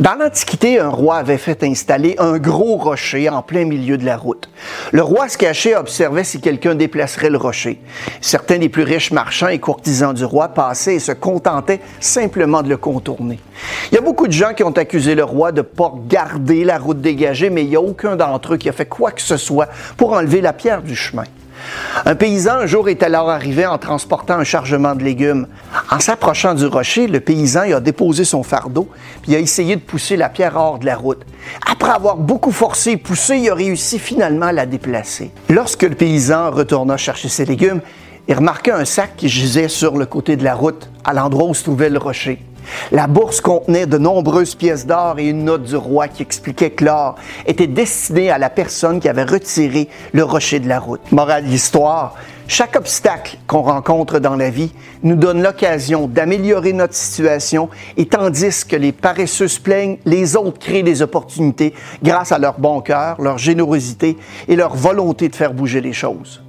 Dans l'Antiquité, un roi avait fait installer un gros rocher en plein milieu de la route. Le roi se cachait observait si quelqu'un déplacerait le rocher. Certains des plus riches marchands et courtisans du roi passaient et se contentaient simplement de le contourner. Il y a beaucoup de gens qui ont accusé le roi de ne pas garder la route dégagée, mais il n'y a aucun d'entre eux qui a fait quoi que ce soit pour enlever la pierre du chemin. Un paysan un jour est alors arrivé en transportant un chargement de légumes. En s'approchant du rocher, le paysan a déposé son fardeau, puis a essayé de pousser la pierre hors de la route. Après avoir beaucoup forcé et poussé, il a réussi finalement à la déplacer. Lorsque le paysan retourna chercher ses légumes, il remarqua un sac qui gisait sur le côté de la route, à l'endroit où se trouvait le rocher. La bourse contenait de nombreuses pièces d'or et une note du roi qui expliquait que l'or était destiné à la personne qui avait retiré le rocher de la route. Morale de l'histoire, chaque obstacle qu'on rencontre dans la vie nous donne l'occasion d'améliorer notre situation et tandis que les paresseux se plaignent, les autres créent des opportunités grâce à leur bon cœur, leur générosité et leur volonté de faire bouger les choses.